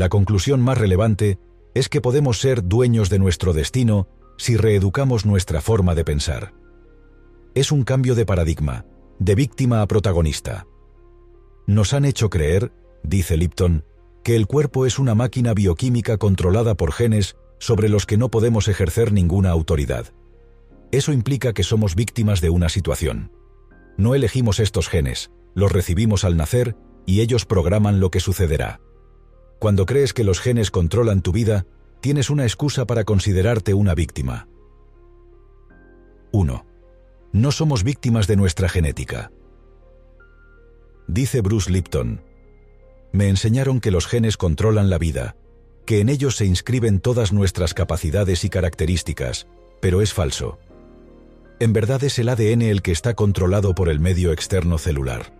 La conclusión más relevante es que podemos ser dueños de nuestro destino si reeducamos nuestra forma de pensar. Es un cambio de paradigma, de víctima a protagonista. Nos han hecho creer, dice Lipton, que el cuerpo es una máquina bioquímica controlada por genes sobre los que no podemos ejercer ninguna autoridad. Eso implica que somos víctimas de una situación. No elegimos estos genes, los recibimos al nacer y ellos programan lo que sucederá. Cuando crees que los genes controlan tu vida, tienes una excusa para considerarte una víctima. 1. No somos víctimas de nuestra genética. Dice Bruce Lipton, me enseñaron que los genes controlan la vida, que en ellos se inscriben todas nuestras capacidades y características, pero es falso. En verdad es el ADN el que está controlado por el medio externo celular.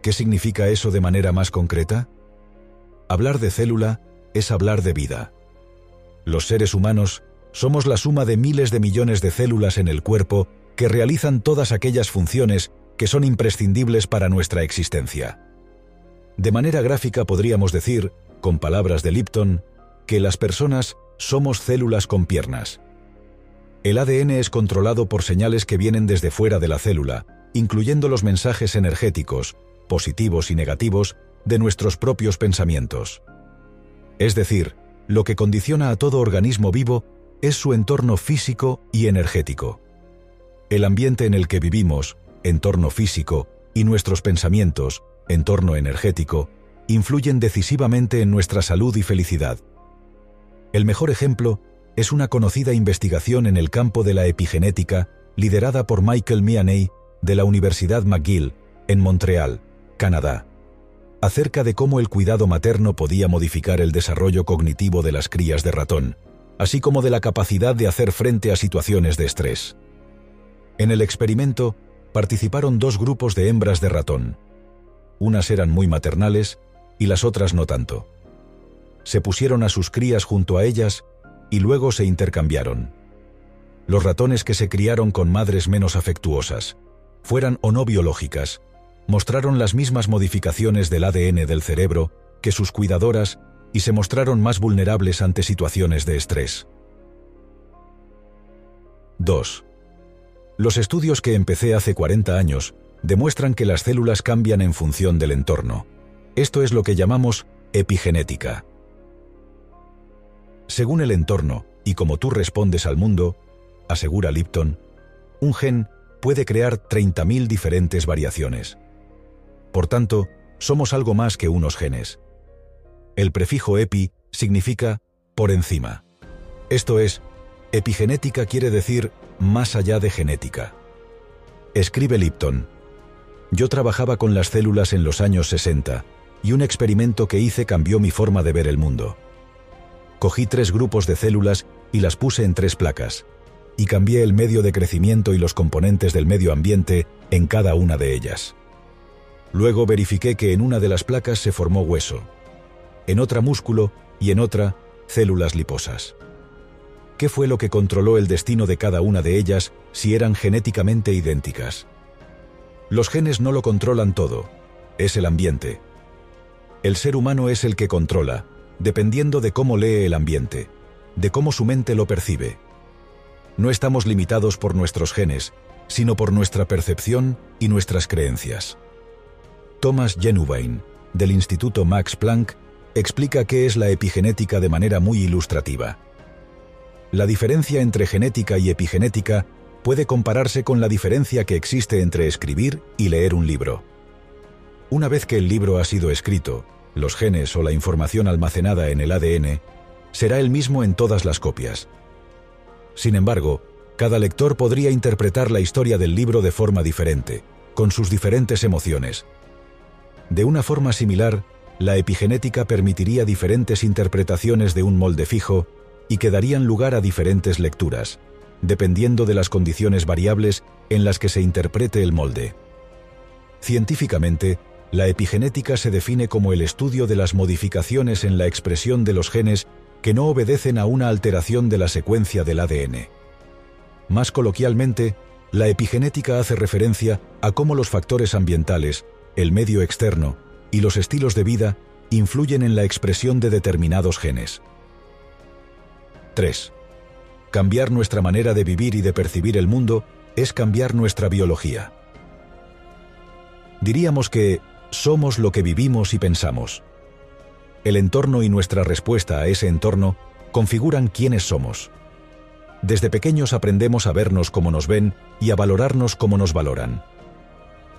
¿Qué significa eso de manera más concreta? Hablar de célula es hablar de vida. Los seres humanos somos la suma de miles de millones de células en el cuerpo que realizan todas aquellas funciones que son imprescindibles para nuestra existencia. De manera gráfica podríamos decir, con palabras de Lipton, que las personas somos células con piernas. El ADN es controlado por señales que vienen desde fuera de la célula, incluyendo los mensajes energéticos, positivos y negativos, de nuestros propios pensamientos. Es decir, lo que condiciona a todo organismo vivo es su entorno físico y energético. El ambiente en el que vivimos, entorno físico, y nuestros pensamientos, entorno energético, influyen decisivamente en nuestra salud y felicidad. El mejor ejemplo es una conocida investigación en el campo de la epigenética liderada por Michael Mianey de la Universidad McGill, en Montreal, Canadá, acerca de cómo el cuidado materno podía modificar el desarrollo cognitivo de las crías de ratón, así como de la capacidad de hacer frente a situaciones de estrés. En el experimento participaron dos grupos de hembras de ratón, unas eran muy maternales y las otras no tanto. Se pusieron a sus crías junto a ellas y luego se intercambiaron. Los ratones que se criaron con madres menos afectuosas, fueran o no biológicas, mostraron las mismas modificaciones del ADN del cerebro que sus cuidadoras y se mostraron más vulnerables ante situaciones de estrés. 2. Los estudios que empecé hace 40 años demuestran que las células cambian en función del entorno. Esto es lo que llamamos epigenética. Según el entorno y como tú respondes al mundo, asegura Lipton, un gen puede crear 30.000 diferentes variaciones. Por tanto, somos algo más que unos genes. El prefijo epi significa por encima. Esto es, epigenética quiere decir más allá de genética. Escribe Lipton, yo trabajaba con las células en los años 60 y un experimento que hice cambió mi forma de ver el mundo. Cogí tres grupos de células y las puse en tres placas, y cambié el medio de crecimiento y los componentes del medio ambiente en cada una de ellas. Luego verifiqué que en una de las placas se formó hueso, en otra músculo y en otra células liposas. ¿Qué fue lo que controló el destino de cada una de ellas si eran genéticamente idénticas? Los genes no lo controlan todo, es el ambiente. El ser humano es el que controla, dependiendo de cómo lee el ambiente, de cómo su mente lo percibe. No estamos limitados por nuestros genes, sino por nuestra percepción y nuestras creencias. Thomas Genuwein, del Instituto Max Planck, explica qué es la epigenética de manera muy ilustrativa. La diferencia entre genética y epigenética puede compararse con la diferencia que existe entre escribir y leer un libro. Una vez que el libro ha sido escrito, los genes o la información almacenada en el ADN será el mismo en todas las copias. Sin embargo, cada lector podría interpretar la historia del libro de forma diferente, con sus diferentes emociones. De una forma similar, la epigenética permitiría diferentes interpretaciones de un molde fijo y que darían lugar a diferentes lecturas, dependiendo de las condiciones variables en las que se interprete el molde. Científicamente, la epigenética se define como el estudio de las modificaciones en la expresión de los genes que no obedecen a una alteración de la secuencia del ADN. Más coloquialmente, la epigenética hace referencia a cómo los factores ambientales, el medio externo y los estilos de vida influyen en la expresión de determinados genes. 3. Cambiar nuestra manera de vivir y de percibir el mundo es cambiar nuestra biología. Diríamos que somos lo que vivimos y pensamos. El entorno y nuestra respuesta a ese entorno configuran quiénes somos. Desde pequeños aprendemos a vernos como nos ven y a valorarnos como nos valoran.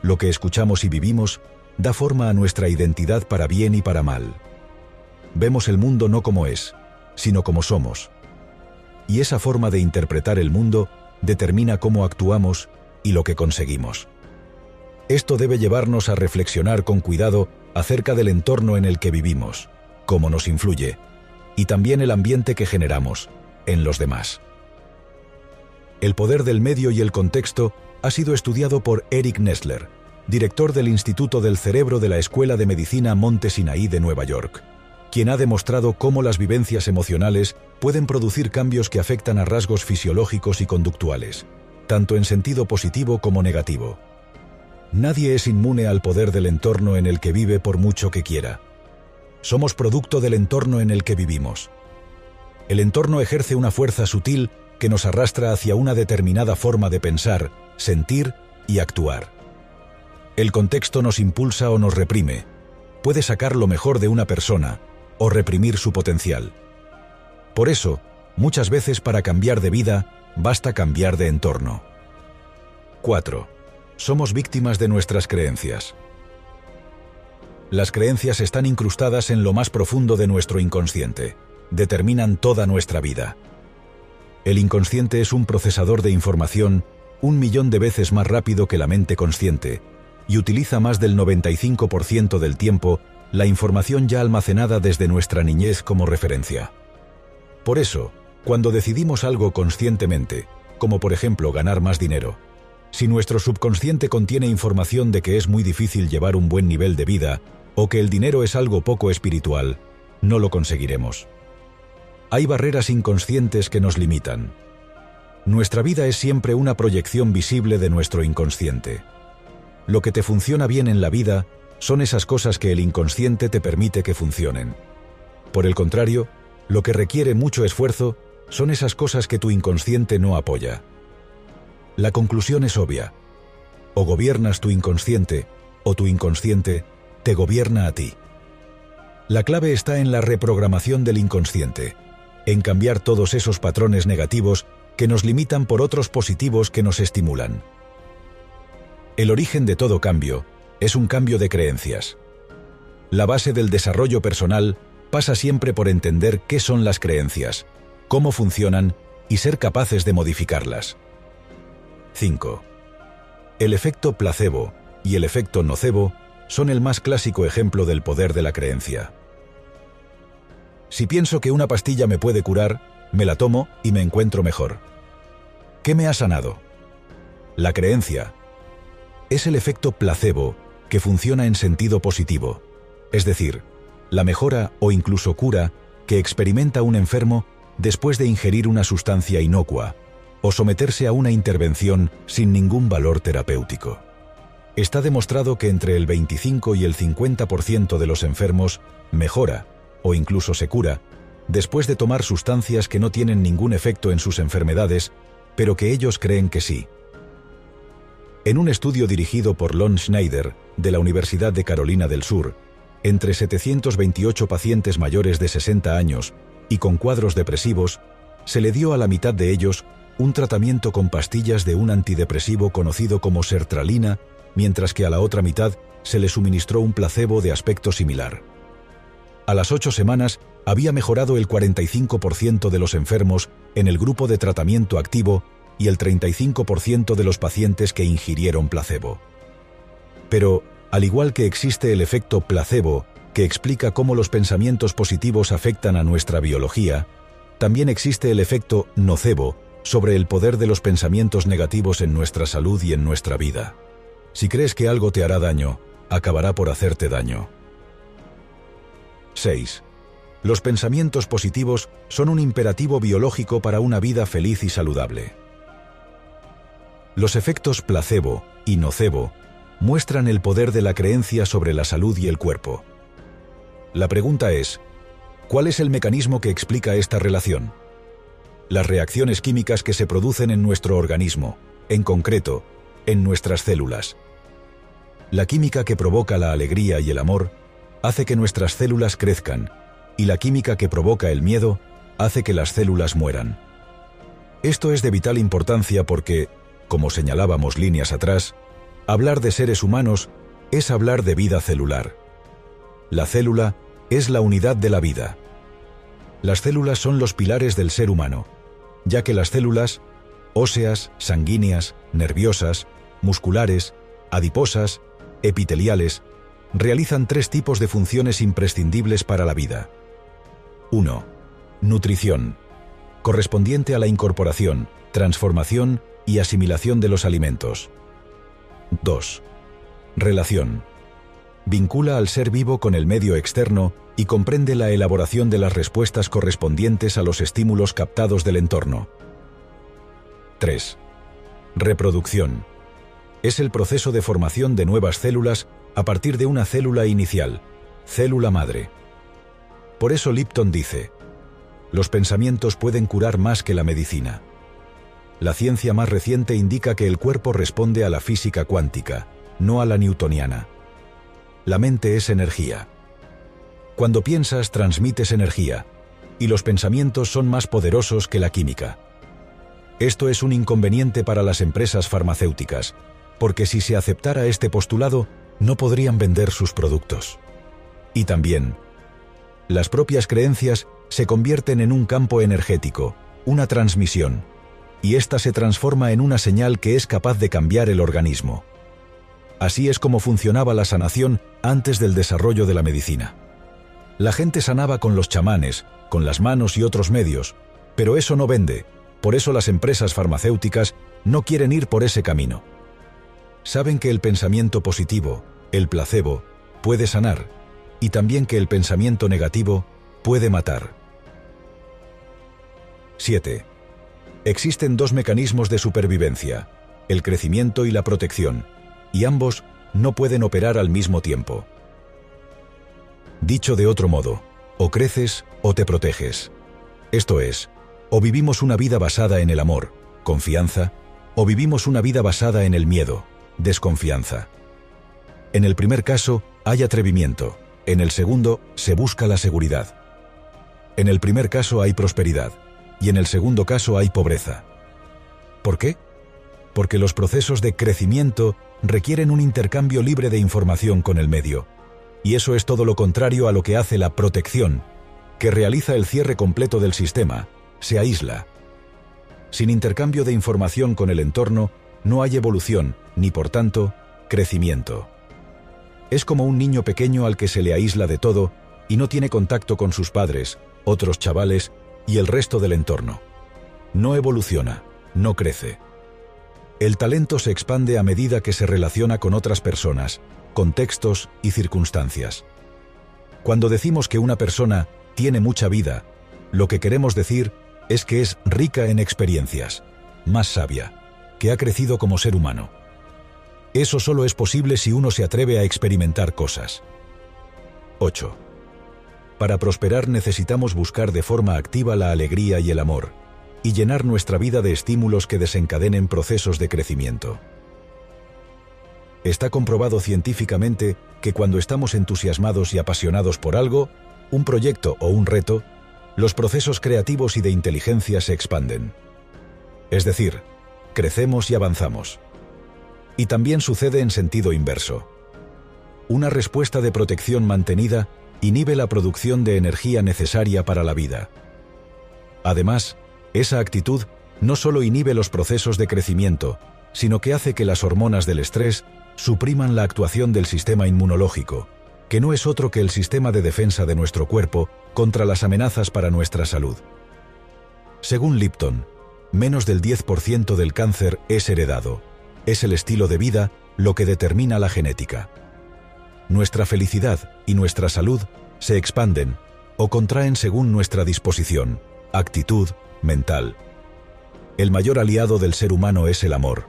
Lo que escuchamos y vivimos da forma a nuestra identidad para bien y para mal. Vemos el mundo no como es, sino como somos. Y esa forma de interpretar el mundo determina cómo actuamos y lo que conseguimos. Esto debe llevarnos a reflexionar con cuidado acerca del entorno en el que vivimos, cómo nos influye, y también el ambiente que generamos en los demás. El poder del medio y el contexto ha sido estudiado por Eric Nestler, director del Instituto del Cerebro de la Escuela de Medicina Monte Sinaí de Nueva York, quien ha demostrado cómo las vivencias emocionales pueden producir cambios que afectan a rasgos fisiológicos y conductuales, tanto en sentido positivo como negativo. Nadie es inmune al poder del entorno en el que vive por mucho que quiera. Somos producto del entorno en el que vivimos. El entorno ejerce una fuerza sutil que nos arrastra hacia una determinada forma de pensar, sentir y actuar. El contexto nos impulsa o nos reprime. Puede sacar lo mejor de una persona o reprimir su potencial. Por eso, muchas veces para cambiar de vida, basta cambiar de entorno. 4. Somos víctimas de nuestras creencias. Las creencias están incrustadas en lo más profundo de nuestro inconsciente. Determinan toda nuestra vida. El inconsciente es un procesador de información un millón de veces más rápido que la mente consciente, y utiliza más del 95% del tiempo la información ya almacenada desde nuestra niñez como referencia. Por eso, cuando decidimos algo conscientemente, como por ejemplo ganar más dinero, si nuestro subconsciente contiene información de que es muy difícil llevar un buen nivel de vida o que el dinero es algo poco espiritual, no lo conseguiremos. Hay barreras inconscientes que nos limitan. Nuestra vida es siempre una proyección visible de nuestro inconsciente. Lo que te funciona bien en la vida son esas cosas que el inconsciente te permite que funcionen. Por el contrario, lo que requiere mucho esfuerzo son esas cosas que tu inconsciente no apoya. La conclusión es obvia. O gobiernas tu inconsciente, o tu inconsciente te gobierna a ti. La clave está en la reprogramación del inconsciente, en cambiar todos esos patrones negativos que nos limitan por otros positivos que nos estimulan. El origen de todo cambio es un cambio de creencias. La base del desarrollo personal pasa siempre por entender qué son las creencias, cómo funcionan y ser capaces de modificarlas. 5. El efecto placebo y el efecto nocebo son el más clásico ejemplo del poder de la creencia. Si pienso que una pastilla me puede curar, me la tomo y me encuentro mejor. ¿Qué me ha sanado? La creencia, es el efecto placebo que funciona en sentido positivo, es decir, la mejora o incluso cura que experimenta un enfermo después de ingerir una sustancia inocua o someterse a una intervención sin ningún valor terapéutico. Está demostrado que entre el 25 y el 50% de los enfermos mejora o incluso se cura después de tomar sustancias que no tienen ningún efecto en sus enfermedades, pero que ellos creen que sí. En un estudio dirigido por Lon Schneider, de la Universidad de Carolina del Sur, entre 728 pacientes mayores de 60 años y con cuadros depresivos, se le dio a la mitad de ellos un tratamiento con pastillas de un antidepresivo conocido como sertralina, mientras que a la otra mitad se le suministró un placebo de aspecto similar. A las ocho semanas había mejorado el 45% de los enfermos en el grupo de tratamiento activo y el 35% de los pacientes que ingirieron placebo. Pero, al igual que existe el efecto placebo, que explica cómo los pensamientos positivos afectan a nuestra biología, también existe el efecto nocebo sobre el poder de los pensamientos negativos en nuestra salud y en nuestra vida. Si crees que algo te hará daño, acabará por hacerte daño. 6. Los pensamientos positivos son un imperativo biológico para una vida feliz y saludable. Los efectos placebo y nocebo muestran el poder de la creencia sobre la salud y el cuerpo. La pregunta es, ¿cuál es el mecanismo que explica esta relación? Las reacciones químicas que se producen en nuestro organismo, en concreto, en nuestras células. La química que provoca la alegría y el amor hace que nuestras células crezcan, y la química que provoca el miedo hace que las células mueran. Esto es de vital importancia porque, como señalábamos líneas atrás, hablar de seres humanos es hablar de vida celular. La célula es la unidad de la vida. Las células son los pilares del ser humano, ya que las células, óseas, sanguíneas, nerviosas, musculares, adiposas, epiteliales, realizan tres tipos de funciones imprescindibles para la vida. 1. Nutrición, correspondiente a la incorporación, transformación y asimilación de los alimentos. 2. Relación, vincula al ser vivo con el medio externo y comprende la elaboración de las respuestas correspondientes a los estímulos captados del entorno. 3. Reproducción. Es el proceso de formación de nuevas células a partir de una célula inicial, célula madre. Por eso Lipton dice, los pensamientos pueden curar más que la medicina. La ciencia más reciente indica que el cuerpo responde a la física cuántica, no a la newtoniana. La mente es energía. Cuando piensas, transmites energía, y los pensamientos son más poderosos que la química. Esto es un inconveniente para las empresas farmacéuticas, porque si se aceptara este postulado, no podrían vender sus productos. Y también, las propias creencias se convierten en un campo energético, una transmisión, y ésta se transforma en una señal que es capaz de cambiar el organismo. Así es como funcionaba la sanación antes del desarrollo de la medicina. La gente sanaba con los chamanes, con las manos y otros medios, pero eso no vende, por eso las empresas farmacéuticas no quieren ir por ese camino. Saben que el pensamiento positivo, el placebo, puede sanar, y también que el pensamiento negativo puede matar. 7. Existen dos mecanismos de supervivencia, el crecimiento y la protección, y ambos no pueden operar al mismo tiempo. Dicho de otro modo, o creces o te proteges. Esto es, o vivimos una vida basada en el amor, confianza, o vivimos una vida basada en el miedo, desconfianza. En el primer caso, hay atrevimiento, en el segundo, se busca la seguridad. En el primer caso hay prosperidad, y en el segundo caso hay pobreza. ¿Por qué? Porque los procesos de crecimiento requieren un intercambio libre de información con el medio. Y eso es todo lo contrario a lo que hace la protección, que realiza el cierre completo del sistema, se aísla. Sin intercambio de información con el entorno, no hay evolución, ni por tanto, crecimiento. Es como un niño pequeño al que se le aísla de todo y no tiene contacto con sus padres, otros chavales y el resto del entorno. No evoluciona, no crece. El talento se expande a medida que se relaciona con otras personas, contextos y circunstancias. Cuando decimos que una persona tiene mucha vida, lo que queremos decir es que es rica en experiencias, más sabia, que ha crecido como ser humano. Eso solo es posible si uno se atreve a experimentar cosas. 8. Para prosperar necesitamos buscar de forma activa la alegría y el amor, y llenar nuestra vida de estímulos que desencadenen procesos de crecimiento. Está comprobado científicamente que cuando estamos entusiasmados y apasionados por algo, un proyecto o un reto, los procesos creativos y de inteligencia se expanden. Es decir, crecemos y avanzamos. Y también sucede en sentido inverso. Una respuesta de protección mantenida inhibe la producción de energía necesaria para la vida. Además, esa actitud no solo inhibe los procesos de crecimiento, sino que hace que las hormonas del estrés supriman la actuación del sistema inmunológico, que no es otro que el sistema de defensa de nuestro cuerpo contra las amenazas para nuestra salud. Según Lipton, menos del 10% del cáncer es heredado. Es el estilo de vida lo que determina la genética. Nuestra felicidad y nuestra salud se expanden o contraen según nuestra disposición, actitud, mental. El mayor aliado del ser humano es el amor,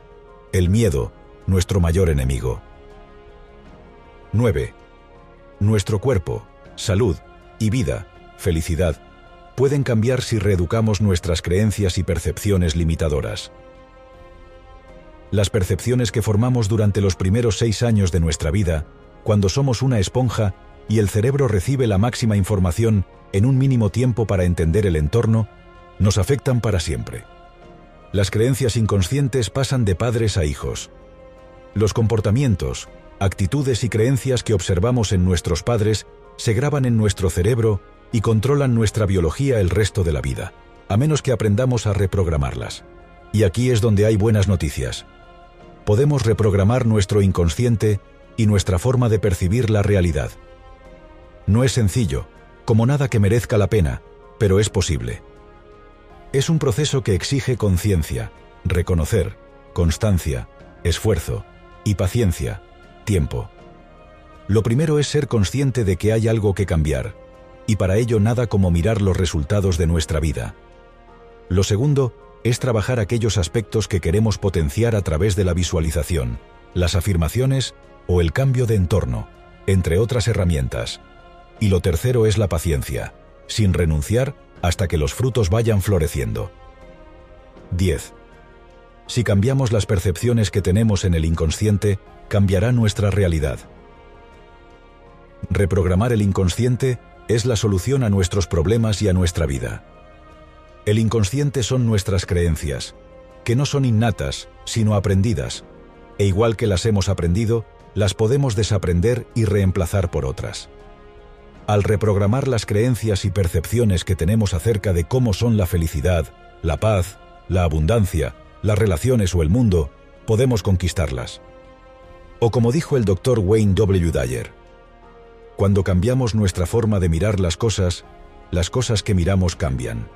el miedo, nuestro mayor enemigo. 9. Nuestro cuerpo, salud y vida, felicidad, pueden cambiar si reeducamos nuestras creencias y percepciones limitadoras. Las percepciones que formamos durante los primeros seis años de nuestra vida, cuando somos una esponja y el cerebro recibe la máxima información en un mínimo tiempo para entender el entorno, nos afectan para siempre. Las creencias inconscientes pasan de padres a hijos. Los comportamientos, actitudes y creencias que observamos en nuestros padres se graban en nuestro cerebro y controlan nuestra biología el resto de la vida, a menos que aprendamos a reprogramarlas. Y aquí es donde hay buenas noticias. Podemos reprogramar nuestro inconsciente y nuestra forma de percibir la realidad. No es sencillo, como nada que merezca la pena, pero es posible. Es un proceso que exige conciencia, reconocer, constancia, esfuerzo y paciencia, tiempo. Lo primero es ser consciente de que hay algo que cambiar, y para ello nada como mirar los resultados de nuestra vida. Lo segundo es trabajar aquellos aspectos que queremos potenciar a través de la visualización, las afirmaciones o el cambio de entorno, entre otras herramientas. Y lo tercero es la paciencia, sin renunciar hasta que los frutos vayan floreciendo. 10. Si cambiamos las percepciones que tenemos en el inconsciente, cambiará nuestra realidad. Reprogramar el inconsciente es la solución a nuestros problemas y a nuestra vida. El inconsciente son nuestras creencias, que no son innatas, sino aprendidas, e igual que las hemos aprendido, las podemos desaprender y reemplazar por otras. Al reprogramar las creencias y percepciones que tenemos acerca de cómo son la felicidad, la paz, la abundancia, las relaciones o el mundo, podemos conquistarlas. O como dijo el doctor Wayne W. Dyer, cuando cambiamos nuestra forma de mirar las cosas, las cosas que miramos cambian.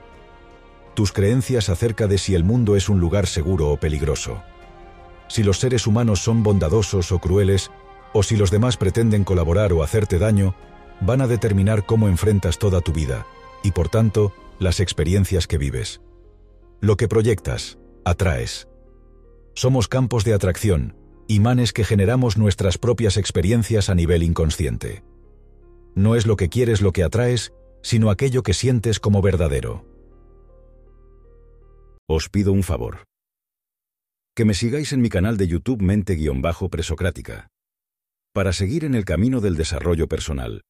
Tus creencias acerca de si el mundo es un lugar seguro o peligroso. Si los seres humanos son bondadosos o crueles, o si los demás pretenden colaborar o hacerte daño, van a determinar cómo enfrentas toda tu vida, y por tanto, las experiencias que vives. Lo que proyectas, atraes. Somos campos de atracción, imanes que generamos nuestras propias experiencias a nivel inconsciente. No es lo que quieres lo que atraes, sino aquello que sientes como verdadero. Os pido un favor. Que me sigáis en mi canal de YouTube Mente-Presocrática. Para seguir en el camino del desarrollo personal